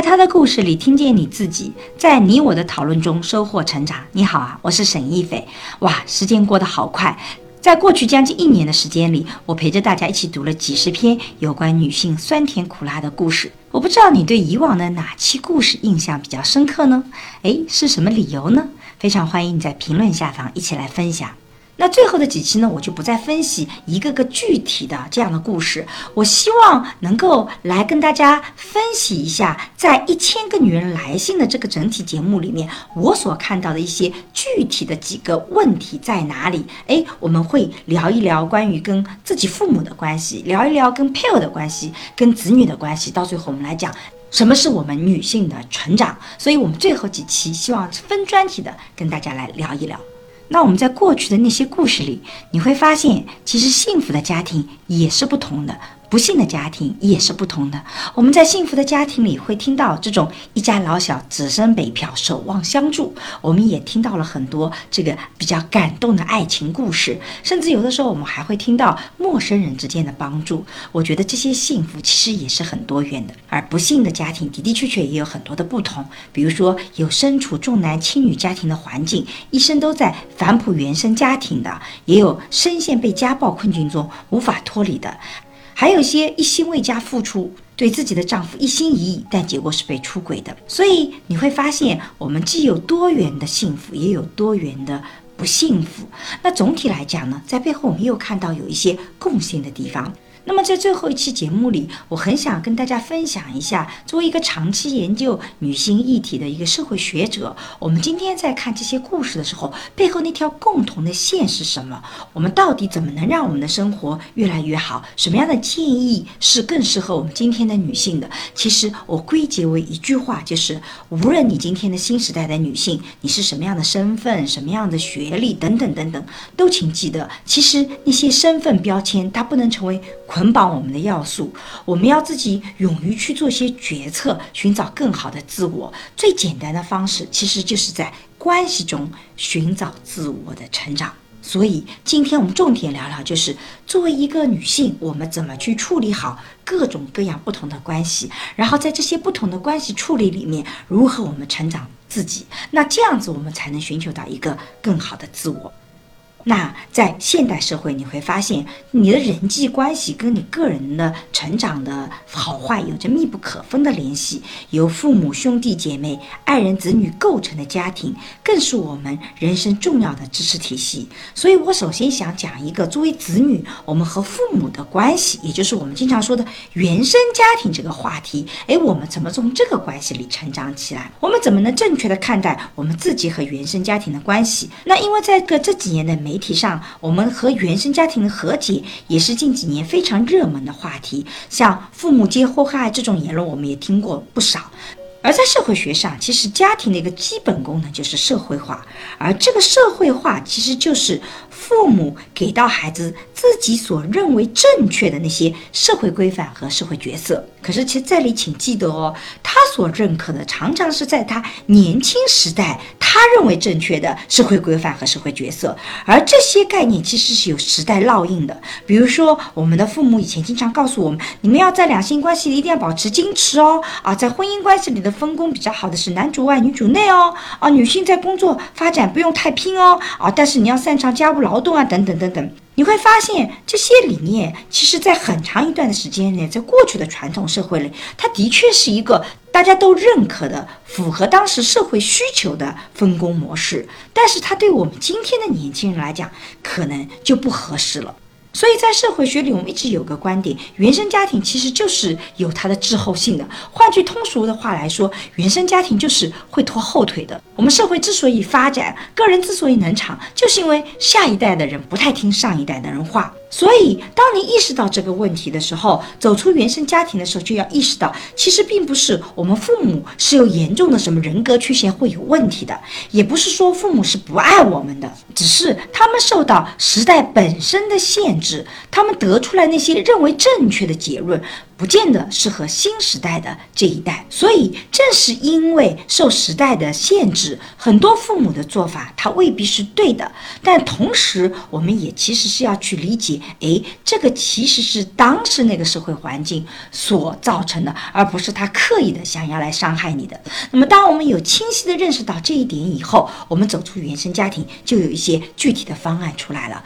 在他的故事里听见你自己，在你我的讨论中收获成长。你好啊，我是沈一斐。哇，时间过得好快，在过去将近一年的时间里，我陪着大家一起读了几十篇有关女性酸甜苦辣的故事。我不知道你对以往的哪期故事印象比较深刻呢？诶，是什么理由呢？非常欢迎你在评论下方一起来分享。那最后的几期呢，我就不再分析一个个具体的这样的故事。我希望能够来跟大家分析一下，在一千个女人来信的这个整体节目里面，我所看到的一些具体的几个问题在哪里？哎，我们会聊一聊关于跟自己父母的关系，聊一聊跟配偶的关系，跟子女的关系。到最后，我们来讲什么是我们女性的成长。所以，我们最后几期希望分专题的跟大家来聊一聊。那我们在过去的那些故事里，你会发现，其实幸福的家庭也是不同的。不幸的家庭也是不同的。我们在幸福的家庭里会听到这种一家老小只身北漂，守望相助。我们也听到了很多这个比较感动的爱情故事，甚至有的时候我们还会听到陌生人之间的帮助。我觉得这些幸福其实也是很多元的。而不幸的家庭的的确确也有很多的不同，比如说有身处重男轻女家庭的环境，一生都在反哺原生家庭的，也有深陷被家暴困境中无法脱离的。还有一些一心为家付出，对自己的丈夫一心一意，但结果是被出轨的。所以你会发现，我们既有多元的幸福，也有多元的不幸福。那总体来讲呢，在背后我们又看到有一些共性的地方。那么在最后一期节目里，我很想跟大家分享一下，作为一个长期研究女性议题的一个社会学者，我们今天在看这些故事的时候，背后那条共同的线是什么？我们到底怎么能让我们的生活越来越好？什么样的建议是更适合我们今天的女性的？其实我归结为一句话，就是无论你今天的新时代的女性，你是什么样的身份、什么样的学历等等等等，都请记得，其实那些身份标签它不能成为。捆绑我们的要素，我们要自己勇于去做些决策，寻找更好的自我。最简单的方式，其实就是在关系中寻找自我的成长。所以，今天我们重点聊聊，就是作为一个女性，我们怎么去处理好各种各样不同的关系，然后在这些不同的关系处理里面，如何我们成长自己？那这样子，我们才能寻求到一个更好的自我。那在现代社会，你会发现你的人际关系跟你个人的成长的好坏有着密不可分的联系。由父母、兄弟姐妹、爱人、子女构成的家庭，更是我们人生重要的支持体系。所以我首先想讲一个作为子女，我们和父母的关系，也就是我们经常说的原生家庭这个话题。诶，我们怎么从这个关系里成长起来？我们怎么能正确的看待我们自己和原生家庭的关系？那因为在个这几年的媒体上，我们和原生家庭的和解也是近几年非常热门的话题。像父母皆祸害这种言论，我们也听过不少。而在社会学上，其实家庭的一个基本功能就是社会化，而这个社会化其实就是父母给到孩子自己所认为正确的那些社会规范和社会角色。可是，其实这里请记得哦，他所认可的常常是在他年轻时代他认为正确的社会规范和社会角色，而这些概念其实是有时代烙印的。比如说，我们的父母以前经常告诉我们，你们要在两性关系里一定要保持矜持哦，啊，在婚姻关系里的。分工比较好的是男主外女主内哦，啊，女性在工作发展不用太拼哦，啊，但是你要擅长家务劳动啊，等等等等，你会发现这些理念，其实在很长一段的时间内，在过去的传统社会里，它的确是一个大家都认可的、符合当时社会需求的分工模式，但是它对我们今天的年轻人来讲，可能就不合适了。所以在社会学里，我们一直有个观点：原生家庭其实就是有它的滞后性的。换句通俗的话来说，原生家庭就是会拖后腿的。我们社会之所以发展，个人之所以能长，就是因为下一代的人不太听上一代的人话。所以，当你意识到这个问题的时候，走出原生家庭的时候，就要意识到，其实并不是我们父母是有严重的什么人格缺陷会有问题的，也不是说父母是不爱我们的，只是他们受到时代本身的限制，他们得出来那些认为正确的结论。不见得适合新时代的这一代。所以，正是因为受时代的限制，很多父母的做法他未必是对的。但同时，我们也其实是要去理解，诶，这个其实是当时那个社会环境所造成的，而不是他刻意的想要来伤害你的。那么，当我们有清晰的认识到这一点以后，我们走出原生家庭，就有一些具体的方案出来了。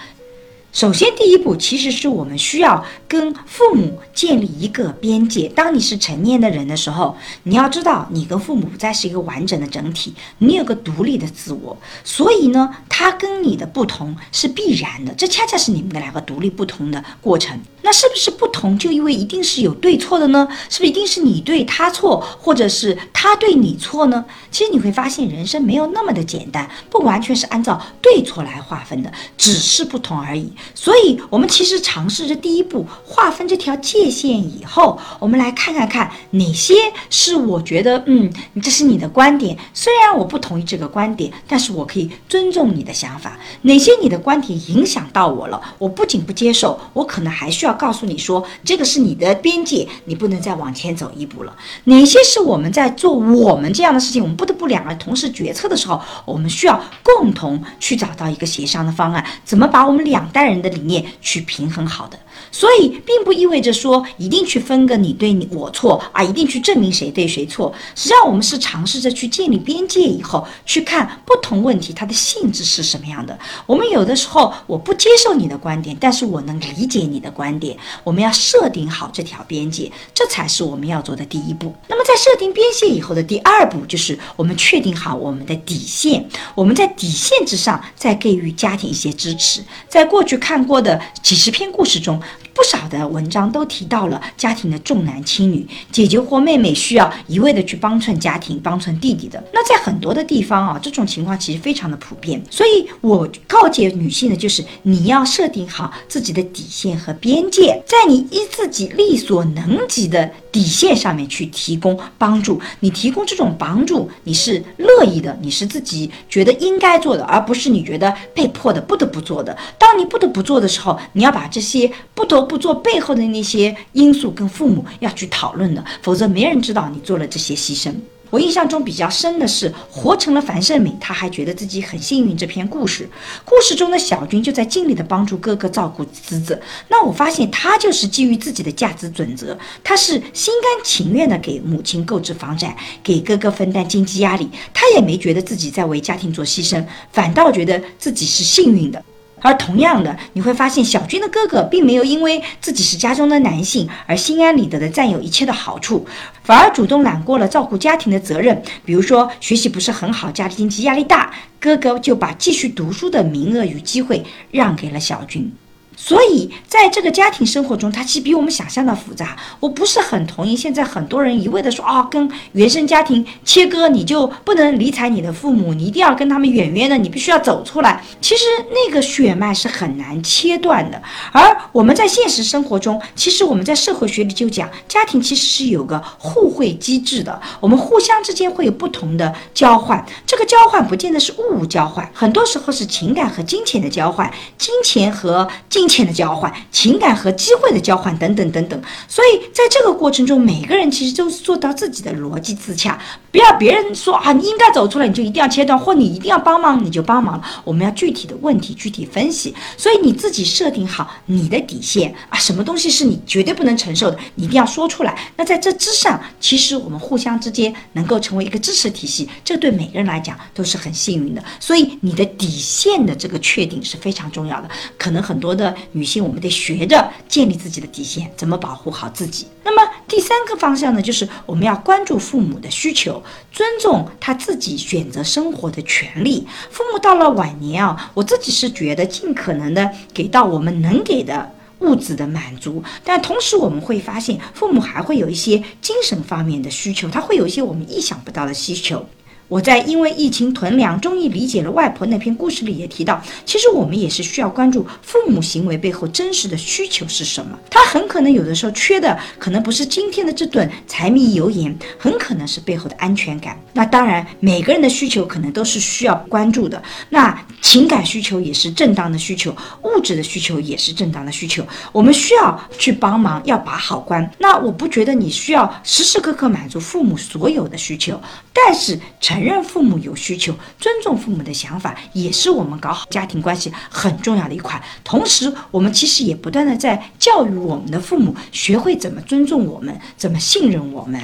首先，第一步其实是我们需要跟父母建立一个边界。当你是成年的人的时候，你要知道你跟父母不再是一个完整的整体，你有个独立的自我。所以呢，他跟你的不同是必然的，这恰恰是你们的两个独立不同的过程。那是不是不同就因为一定是有对错的呢？是不是一定是你对他错，或者是他对你错呢？其实你会发现，人生没有那么的简单，不完全是按照对错来划分的，只是不同而已。所以，我们其实尝试着第一步划分这条界限以后，我们来看看看哪些是我觉得，嗯，这是你的观点，虽然我不同意这个观点，但是我可以尊重你的想法。哪些你的观点影响到我了，我不仅不接受，我可能还需要告诉你说，这个是你的边界，你不能再往前走一步了。哪些是我们在做我们这样的事情，我们不得不两个同时决策的时候，我们需要共同去找到一个协商的方案，怎么把我们两代人。人的理念去平衡好的。所以，并不意味着说一定去分个你对你我错啊，一定去证明谁对谁错。实际上，我们是尝试着去建立边界以后，去看不同问题它的性质是什么样的。我们有的时候我不接受你的观点，但是我能理解你的观点。我们要设定好这条边界，这才是我们要做的第一步。那么，在设定边界以后的第二步，就是我们确定好我们的底线。我们在底线之上再给予家庭一些支持。在过去看过的几十篇故事中。不少的文章都提到了家庭的重男轻女，姐姐或妹妹需要一味的去帮衬家庭，帮衬弟弟的。那在很多的地方啊，这种情况其实非常的普遍。所以我告诫女性的就是，你要设定好自己的底线和边界，在你依自己力所能及的底线上面去提供帮助。你提供这种帮助，你是乐意的，你是自己觉得应该做的，而不是你觉得被迫的不得不做的。当你不得不做的时候，你要把这些不得不做背后的那些因素跟父母要去讨论的，否则没人知道你做了这些牺牲。我印象中比较深的是《活成了樊胜美》，他还觉得自己很幸运。这篇故事，故事中的小军就在尽力的帮助哥哥照顾侄子。那我发现他就是基于自己的价值准则，他是心甘情愿的给母亲购置房产，给哥哥分担经济压力。他也没觉得自己在为家庭做牺牲，反倒觉得自己是幸运的。而同样的，你会发现小军的哥哥并没有因为自己是家中的男性而心安理得的占有一切的好处，反而主动揽过了照顾家庭的责任。比如说学习不是很好，家庭经济压力大，哥哥就把继续读书的名额与机会让给了小军。所以，在这个家庭生活中，它其实比我们想象的复杂。我不是很同意现在很多人一味的说啊，跟原生家庭切割，你就不能理睬你的父母，你一定要跟他们远远的，你必须要走出来。其实那个血脉是很难切断的。而我们在现实生活中，其实我们在社会学里就讲，家庭其实是有个互惠机制的，我们互相之间会有不同的交换。这个交换不见得是物物交换，很多时候是情感和金钱的交换，金钱和金。金钱的交换、情感和机会的交换等等等等，所以在这个过程中，每个人其实都是做到自己的逻辑自洽，不要别人说啊，你应该走出来，你就一定要切断，或你一定要帮忙，你就帮忙了。我们要具体的问题具体分析，所以你自己设定好你的底线啊，什么东西是你绝对不能承受的，你一定要说出来。那在这之上，其实我们互相之间能够成为一个支持体系，这对每个人来讲都是很幸运的。所以你的底线的这个确定是非常重要的，可能很多的。女性，我们得学着建立自己的底线，怎么保护好自己。那么第三个方向呢，就是我们要关注父母的需求，尊重他自己选择生活的权利。父母到了晚年啊，我自己是觉得尽可能的给到我们能给的物质的满足，但同时我们会发现，父母还会有一些精神方面的需求，他会有一些我们意想不到的需求。我在因为疫情囤粮，终于理解了外婆那篇故事里也提到，其实我们也是需要关注父母行为背后真实的需求是什么。他很可能有的时候缺的可能不是今天的这顿柴米油盐，很可能是背后的安全感。那当然，每个人的需求可能都是需要关注的。那情感需求也是正当的需求，物质的需求也是正当的需求。我们需要去帮忙，要把好关。那我不觉得你需要时时刻刻满足父母所有的需求，但是成承认父母有需求，尊重父母的想法，也是我们搞好家庭关系很重要的一块。同时，我们其实也不断的在教育我们的父母，学会怎么尊重我们，怎么信任我们，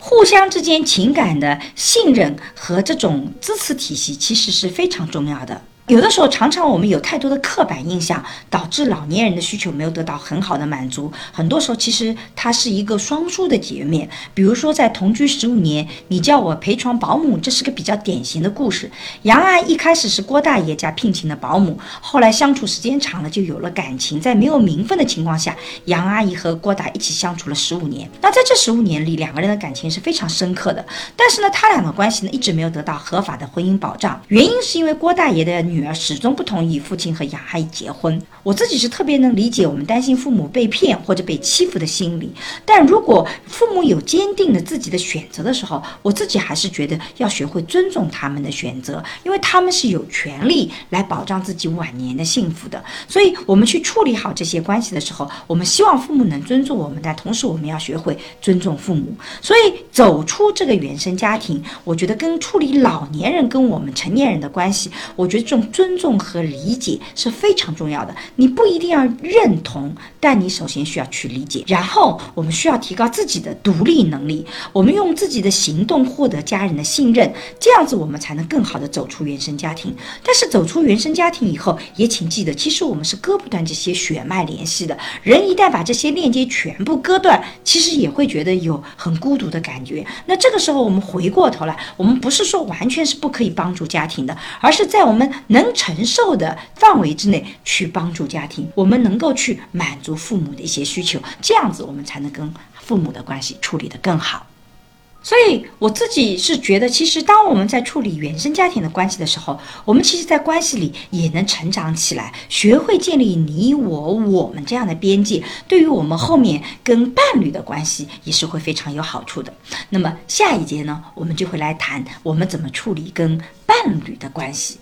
互相之间情感的信任和这种支持体系，其实是非常重要的。有的时候，常常我们有太多的刻板印象，导致老年人的需求没有得到很好的满足。很多时候，其实它是一个双输的局面。比如说，在同居十五年，你叫我陪床保姆，这是个比较典型的故事。杨阿姨一开始是郭大爷家聘请的保姆，后来相处时间长了，就有了感情。在没有名分的情况下，杨阿姨和郭达一起相处了十五年。那在这十五年里，两个人的感情是非常深刻的。但是呢，他俩的关系呢，一直没有得到合法的婚姻保障。原因是因为郭大爷的。女儿始终不同意父亲和杨阿姨结婚。我自己是特别能理解我们担心父母被骗或者被欺负的心理。但如果父母有坚定的自己的选择的时候，我自己还是觉得要学会尊重他们的选择，因为他们是有权利来保障自己晚年的幸福的。所以，我们去处理好这些关系的时候，我们希望父母能尊重我们，但同时我们要学会尊重父母。所以，走出这个原生家庭，我觉得跟处理老年人跟我们成年人的关系，我觉得这种。尊重和理解是非常重要的。你不一定要认同，但你首先需要去理解。然后，我们需要提高自己的独立能力。我们用自己的行动获得家人的信任，这样子我们才能更好的走出原生家庭。但是，走出原生家庭以后，也请记得，其实我们是割不断这些血脉联系的。人一旦把这些链接全部割断，其实也会觉得有很孤独的感觉。那这个时候，我们回过头来，我们不是说完全是不可以帮助家庭的，而是在我们。能承受的范围之内去帮助家庭，我们能够去满足父母的一些需求，这样子我们才能跟父母的关系处理得更好。所以我自己是觉得，其实当我们在处理原生家庭的关系的时候，我们其实，在关系里也能成长起来，学会建立你我我们这样的边界，对于我们后面跟伴侣的关系也是会非常有好处的。那么下一节呢，我们就会来谈我们怎么处理跟伴侣的关系。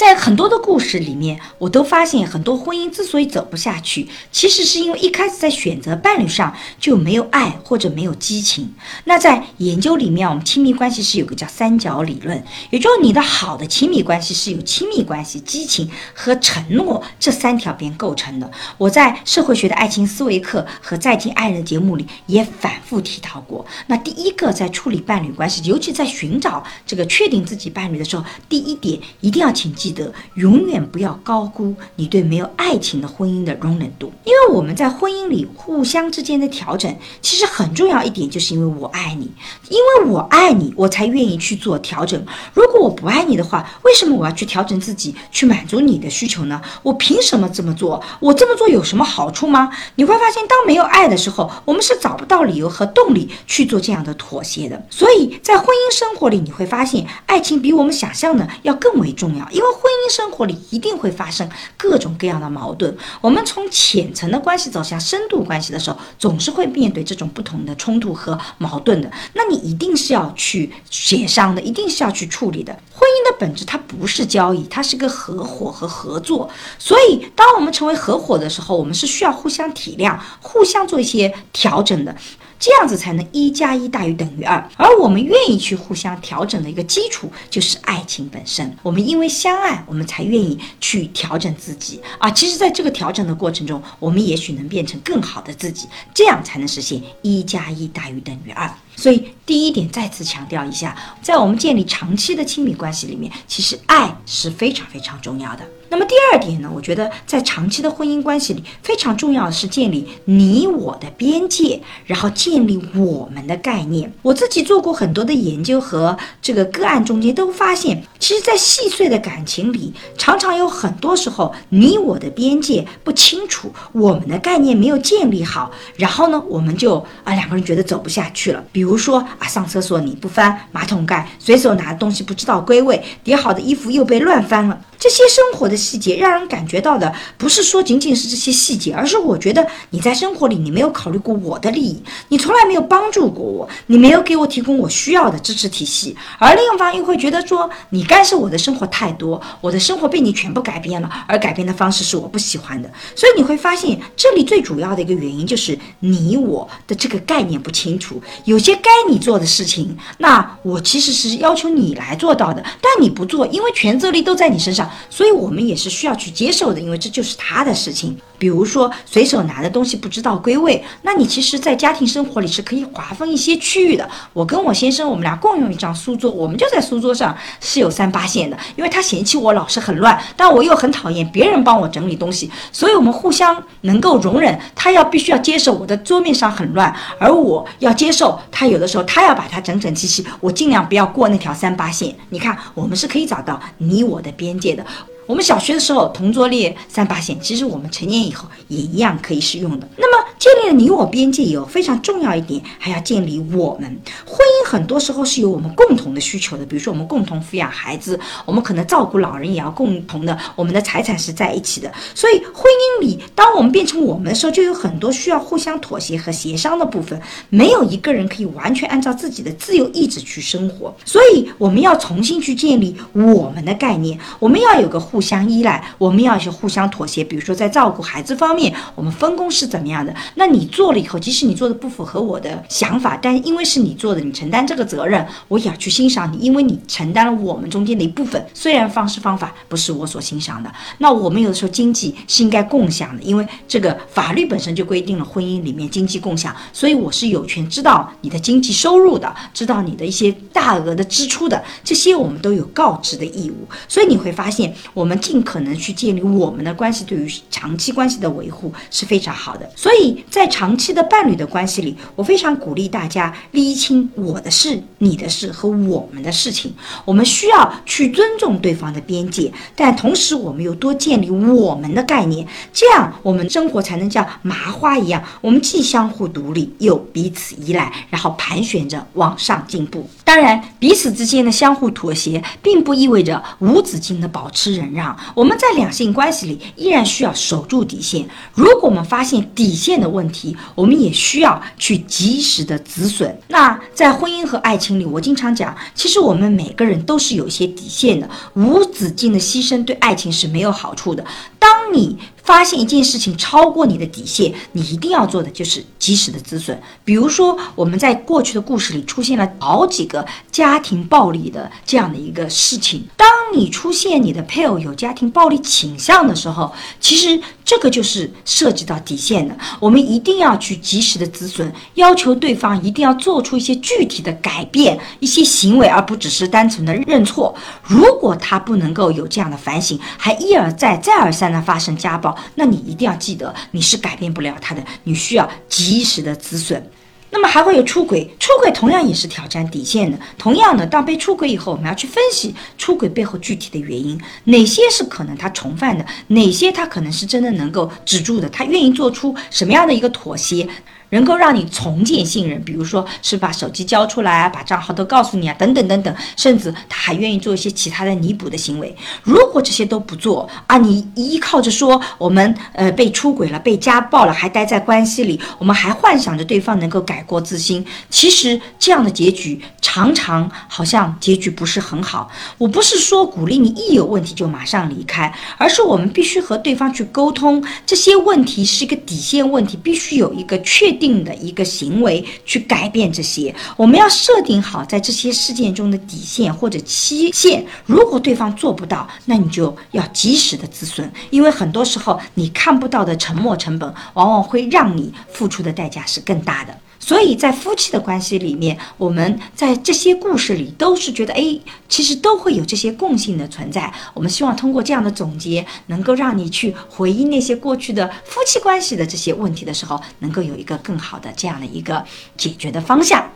在很多的故事里面，我都发现很多婚姻之所以走不下去，其实是因为一开始在选择伴侣上就没有爱或者没有激情。那在研究里面，我们亲密关系是有个叫三角理论，也就是你的好的亲密关系是由亲密关系、激情和承诺这三条边构成的。我在社会学的爱情思维课和再见爱人节目里也反复提到过。那第一个在处理伴侣关系，尤其在寻找这个确定自己伴侣的时候，第一点一定要请记。记得永远不要高估你对没有爱情的婚姻的容忍度，因为我们在婚姻里互相之间的调整，其实很重要一点，就是因为我爱你，因为我爱你，我才愿意去做调整。如果我不爱你的话，为什么我要去调整自己，去满足你的需求呢？我凭什么这么做？我这么做有什么好处吗？你会发现，当没有爱的时候，我们是找不到理由和动力去做这样的妥协的。所以在婚姻生活里，你会发现，爱情比我们想象的要更为重要，因为。婚姻生活里一定会发生各种各样的矛盾。我们从浅层的关系走向深度关系的时候，总是会面对这种不同的冲突和矛盾的。那你一定是要去协商的，一定是要去处理的。婚姻的本质它不是交易，它是个合伙和合作。所以，当我们成为合伙的时候，我们是需要互相体谅、互相做一些调整的。这样子才能一加一大于等于二，而我们愿意去互相调整的一个基础就是爱情本身。我们因为相爱，我们才愿意去调整自己啊。其实，在这个调整的过程中，我们也许能变成更好的自己，这样才能实现一加一大于等于二。所以，第一点再次强调一下，在我们建立长期的亲密关系里面，其实爱是非常非常重要的。那么第二点呢？我觉得在长期的婚姻关系里，非常重要的是建立你我的边界，然后建立我们的概念。我自己做过很多的研究和这个个案中间都发现，其实，在细碎的感情里，常常有很多时候你我的边界不清楚，我们的概念没有建立好，然后呢，我们就啊两个人觉得走不下去了。比如说啊，上厕所你不翻马桶盖，随手拿的东西不知道归位，叠好的衣服又被乱翻了。这些生活的细节，让人感觉到的不是说仅仅是这些细节，而是我觉得你在生活里你没有考虑过我的利益，你从来没有帮助过我，你没有给我提供我需要的支持体系，而另一方又会觉得说你干涉我的生活太多，我的生活被你全部改变了，而改变的方式是我不喜欢的。所以你会发现，这里最主要的一个原因就是你我的这个概念不清楚，有些该你做的事情，那我其实是要求你来做到的，但你不做，因为全责力都在你身上。所以，我们也是需要去接受的，因为这就是他的事情。比如说，随手拿的东西不知道归位，那你其实，在家庭生活里是可以划分一些区域的。我跟我先生，我们俩共用一张书桌，我们就在书桌上是有三八线的，因为他嫌弃我老是很乱，但我又很讨厌别人帮我整理东西，所以我们互相能够容忍。他要必须要接受我的桌面上很乱，而我要接受他有的时候他要把它整整齐齐，我尽量不要过那条三八线。你看，我们是可以找到你我的边界的。我们小学的时候同桌列三八线，其实我们成年以后也一样可以使用的。那么建立了你我边界有非常重要一点，还要建立我们婚姻。很多时候是有我们共同的需求的，比如说我们共同抚养孩子，我们可能照顾老人也要共同的，我们的财产是在一起的。所以婚姻里，当我们变成我们的时候，就有很多需要互相妥协和协商的部分。没有一个人可以完全按照自己的自由意志去生活，所以我们要重新去建立我们的概念。我们要有个互。互相依赖，我们要去互相妥协。比如说，在照顾孩子方面，我们分工是怎么样的？那你做了以后，即使你做的不符合我的想法，但因为是你做的，你承担这个责任，我也要去欣赏你，因为你承担了我们中间的一部分。虽然方式方法不是我所欣赏的，那我们有的时候经济是应该共享的，因为这个法律本身就规定了婚姻里面经济共享，所以我是有权知道你的经济收入的，知道你的一些大额的支出的，这些我们都有告知的义务。所以你会发现。我们尽可能去建立我们的关系，对于长期关系的维护是非常好的。所以在长期的伴侣的关系里，我非常鼓励大家厘清我的事、你的事和我们的事情。我们需要去尊重对方的边界，但同时我们又多建立我们的概念，这样我们生活才能像麻花一样，我们既相互独立又彼此依赖，然后盘旋着往上进步。当然，彼此之间的相互妥协，并不意味着无止境的保持忍让。我们在两性关系里依然需要守住底线。如果我们发现底线的问题，我们也需要去及时的止损。那在婚姻和爱情里，我经常讲，其实我们每个人都是有一些底线的，无止境的牺牲对爱情是没有好处的。当你发现一件事情超过你的底线，你一定要做的就是及时的止损。比如说，我们在过去的故事里出现了好几个家庭暴力的这样的一个事情。当你出现你的配偶有家庭暴力倾向的时候，其实这个就是涉及到底线的。我们一定要去及时的止损，要求对方一定要做出一些具体的改变、一些行为，而不只是单纯的认错。如果他不能够有这样的反省，还一而再、再而三的发生家暴，那你一定要记得，你是改变不了他的，你需要及时的止损。那么还会有出轨，出轨同样也是挑战底线的。同样的，当被出轨以后，我们要去分析出轨背后具体的原因，哪些是可能他重犯的，哪些他可能是真的能够止住的，他愿意做出什么样的一个妥协。能够让你重建信任，比如说是把手机交出来啊，把账号都告诉你啊，等等等等，甚至他还愿意做一些其他的弥补的行为。如果这些都不做啊，你依靠着说我们呃被出轨了、被家暴了，还待在关系里，我们还幻想着对方能够改过自新，其实这样的结局常常好像结局不是很好。我不是说鼓励你一有问题就马上离开，而是我们必须和对方去沟通，这些问题是一个底线问题，必须有一个确。定的一个行为去改变这些，我们要设定好在这些事件中的底线或者期限。如果对方做不到，那你就要及时的止损，因为很多时候你看不到的沉没成本，往往会让你付出的代价是更大的。所以在夫妻的关系里面，我们在这些故事里都是觉得，哎，其实都会有这些共性的存在。我们希望通过这样的总结，能够让你去回忆那些过去的夫妻关系的这些问题的时候，能够有一个更好的这样的一个解决的方向。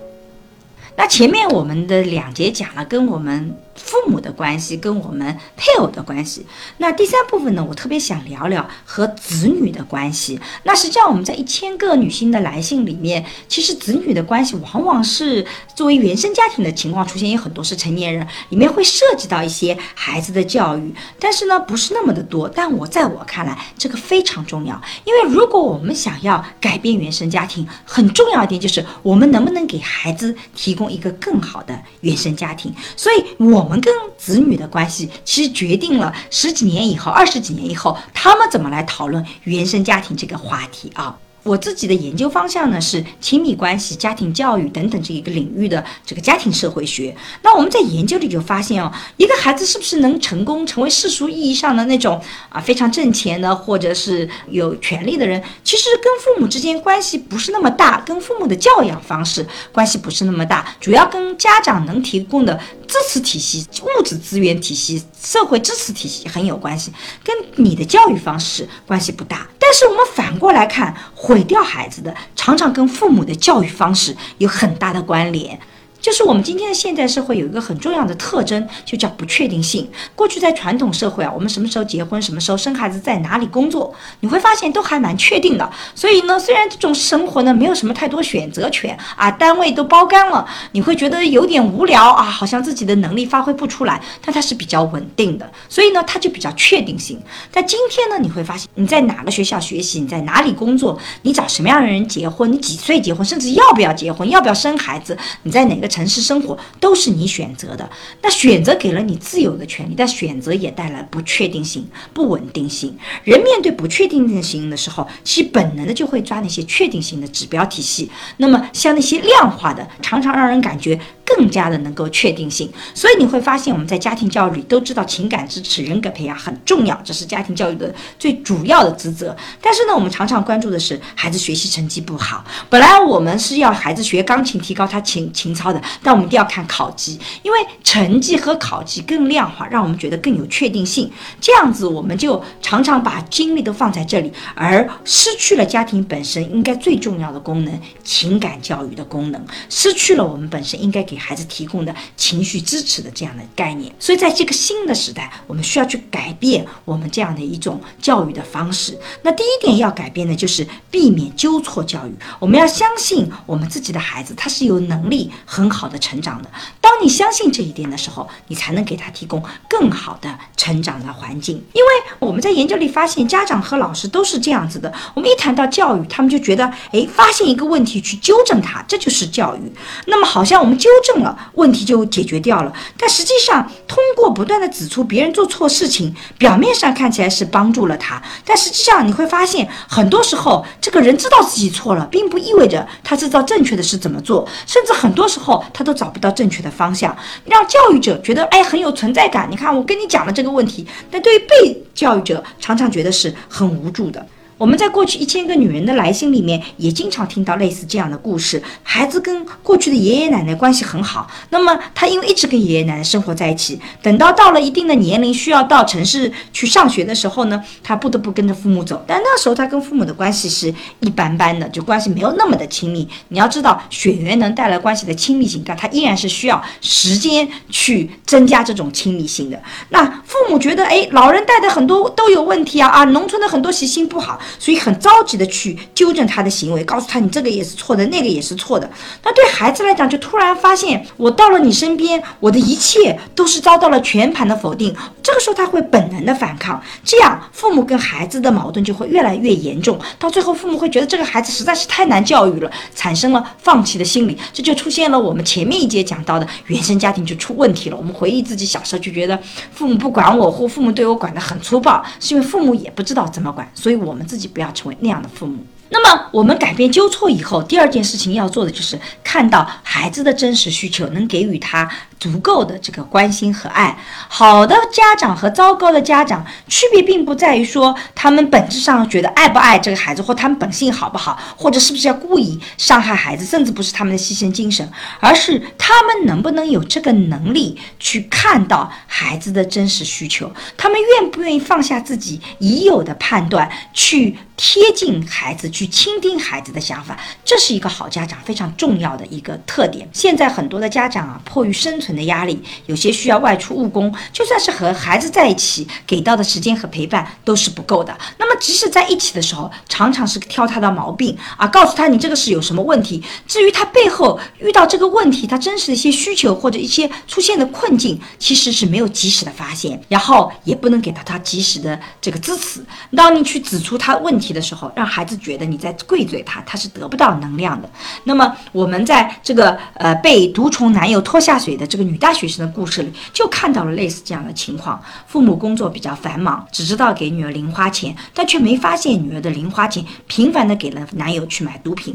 那前面我们的两节讲了跟我们父母的关系跟我们配偶的关系。那第三部分呢，我特别想聊聊和子女的关系。那实际上我们在一千个女性的来信里面，其实子女的关系往往是作为原生家庭的情况出现，有很多是成年人，里面会涉及到一些孩子的教育，但是呢不是那么的多。但我在我看来，这个非常重要，因为如果我们想要改变原生家庭，很重要一点就是我们能不能给孩子提供一个更好的原生家庭。所以，我我们跟子女的关系，其实决定了十几年以后、二十几年以后，他们怎么来讨论原生家庭这个话题啊。我自己的研究方向呢是亲密关系、家庭教育等等这一个领域的这个家庭社会学。那我们在研究里就发现哦，一个孩子是不是能成功成为世俗意义上的那种啊非常挣钱的或者是有权利的人，其实跟父母之间关系不是那么大，跟父母的教养方式关系不是那么大，主要跟家长能提供的支持体系、物质资源体系、社会支持体系很有关系，跟你的教育方式关系不大。但是我们反过来看。毁掉孩子的，常常跟父母的教育方式有很大的关联。就是我们今天的现代社会有一个很重要的特征，就叫不确定性。过去在传统社会啊，我们什么时候结婚，什么时候生孩子，在哪里工作，你会发现都还蛮确定的。所以呢，虽然这种生活呢没有什么太多选择权啊，单位都包干了，你会觉得有点无聊啊，好像自己的能力发挥不出来。但它是比较稳定的，所以呢，它就比较确定性。但今天呢，你会发现你在哪个学校学习，你在哪里工作，你找什么样的人结婚，你几岁结婚，甚至要不要结婚，要不要生孩子，你在哪个。城市生活都是你选择的，那选择给了你自由的权利，但选择也带来不确定性、不稳定性。人面对不确定性的时候，其本能的就会抓那些确定性的指标体系。那么像那些量化的，常常让人感觉。更加的能够确定性，所以你会发现我们在家庭教育里都知道情感支持、人格培养很重要，这是家庭教育的最主要的职责。但是呢，我们常常关注的是孩子学习成绩不好。本来我们是要孩子学钢琴，提高他情情操的，但我们一定要看考级，因为成绩和考级更量化，让我们觉得更有确定性。这样子我们就常常把精力都放在这里，而失去了家庭本身应该最重要的功能——情感教育的功能，失去了我们本身应该给。给孩子提供的情绪支持的这样的概念，所以在这个新的时代，我们需要去改变我们这样的一种教育的方式。那第一点要改变的就是避免纠错教育。我们要相信我们自己的孩子，他是有能力很好的成长的。当你相信这一点的时候，你才能给他提供更好的成长的环境。因为我们在研究里发现，家长和老师都是这样子的。我们一谈到教育，他们就觉得，哎，发现一个问题去纠正它，这就是教育。那么好像我们纠正了问题就解决掉了，但实际上通过不断的指出别人做错事情，表面上看起来是帮助了他，但实际上你会发现，很多时候这个人知道自己错了，并不意味着他知道正确的是怎么做，甚至很多时候他都找不到正确的方向，让教育者觉得哎很有存在感。你看我跟你讲了这个问题，但对于被教育者常常觉得是很无助的。我们在过去一千个女人的来信里面，也经常听到类似这样的故事：孩子跟过去的爷爷奶奶关系很好，那么他因为一直跟爷爷奶奶生活在一起，等到到了一定的年龄需要到城市去上学的时候呢，他不得不跟着父母走。但那时候他跟父母的关系是一般般的，就关系没有那么的亲密。你要知道，血缘能带来关系的亲密性，但他依然是需要时间去增加这种亲密性的。那父母觉得，哎，老人带的很多都有问题啊啊，农村的很多习性不好。所以很着急的去纠正他的行为，告诉他你这个也是错的，那个也是错的。那对孩子来讲，就突然发现我到了你身边，我的一切都是遭到了全盘的否定。这个时候他会本能的反抗，这样父母跟孩子的矛盾就会越来越严重。到最后，父母会觉得这个孩子实在是太难教育了，产生了放弃的心理。这就出现了我们前面一节讲到的原生家庭就出问题了。我们回忆自己小时候就觉得父母不管我，或父母对我管得很粗暴，是因为父母也不知道怎么管，所以我们自己。不要成为那样的父母。那么，我们改变纠错以后，第二件事情要做的就是看到孩子的真实需求，能给予他足够的这个关心和爱。好的家长和糟糕的家长区别并不在于说他们本质上觉得爱不爱这个孩子，或他们本性好不好，或者是不是要故意伤害孩子，甚至不是他们的牺牲精神，而是他们能不能有这个能力去看到孩子的真实需求，他们愿不愿意放下自己已有的判断去。贴近孩子，去倾听孩子的想法，这是一个好家长非常重要的一个特点。现在很多的家长啊，迫于生存的压力，有些需要外出务工，就算是和孩子在一起，给到的时间和陪伴都是不够的。那么即使在一起的时候，常常是挑他的毛病啊，告诉他你这个是有什么问题。至于他背后遇到这个问题，他真实的一些需求或者一些出现的困境，其实是没有及时的发现，然后也不能给到他及时的这个支持。当你去指出他问题的时候，让孩子觉得你在跪罪他，他是得不到能量的。那么我们在这个呃被毒虫男友拖下水的这个女大学生的故事里，就看到了类似这样的情况：父母工作比较繁忙，只知道给女儿零花钱，但却没发现女儿的零花钱频繁的给了男友去买毒品。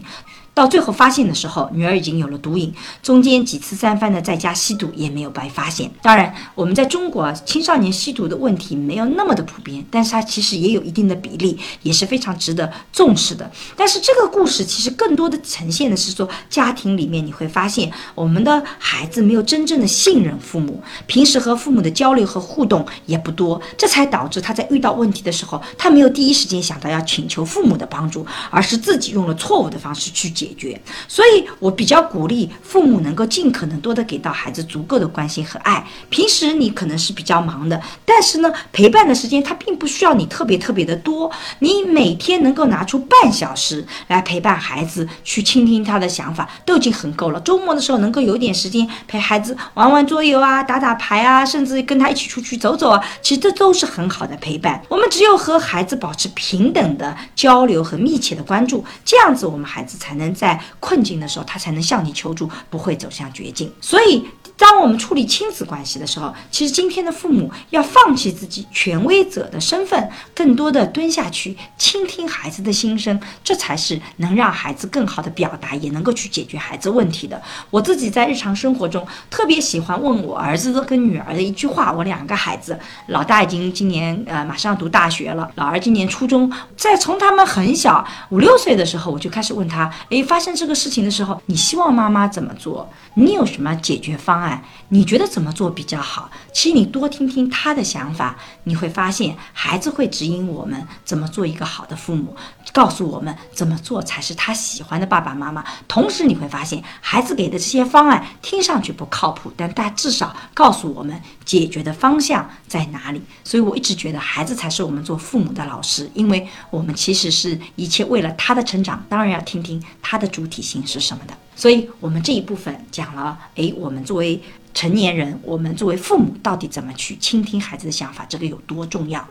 到最后发现的时候，女儿已经有了毒瘾，中间几次三番的在家吸毒也没有被发现。当然，我们在中国啊青少年吸毒的问题没有那么的普遍，但是它其实也有一定的比例，也是非常值得重视的。但是这个故事其实更多的呈现的是说，家庭里面你会发现，我们的孩子没有真正的信任父母，平时和父母的交流和互动也不多，这才导致他在遇到问题的时候，他没有第一时间想到要请求父母的帮助，而是自己用了错误的方式去解。解决，所以我比较鼓励父母能够尽可能多的给到孩子足够的关心和爱。平时你可能是比较忙的，但是呢，陪伴的时间他并不需要你特别特别的多。你每天能够拿出半小时来陪伴孩子，去倾听他的想法，都已经很够了。周末的时候能够有点时间陪孩子玩玩桌游啊，打打牌啊，甚至跟他一起出去走走啊，其实这都是很好的陪伴。我们只有和孩子保持平等的交流和密切的关注，这样子我们孩子才能。在困境的时候，他才能向你求助，不会走向绝境。所以，当我们处理亲子关系的时候，其实今天的父母要放弃自己权威者的身份，更多的蹲下去倾听孩子的心声，这才是能让孩子更好的表达，也能够去解决孩子问题的。我自己在日常生活中特别喜欢问我儿子跟女儿的一句话：我两个孩子，老大已经今年呃马上读大学了，老二今年初中，在从他们很小五六岁的时候，我就开始问他，诶。发生这个事情的时候，你希望妈妈怎么做？你有什么解决方案你觉得怎么做比较好？其实你多听听他的想法，你会发现孩子会指引我们怎么做一个好的父母，告诉我们怎么做才是他喜欢的爸爸妈妈。同时你会发现，孩子给的这些方案听上去不靠谱，但他至少告诉我们解决的方向在哪里。所以我一直觉得孩子才是我们做父母的老师，因为我们其实是一切为了他的成长，当然要听听他。的主体性是什么的？所以，我们这一部分讲了，诶，我们作为成年人，我们作为父母，到底怎么去倾听孩子的想法，这个有多重要？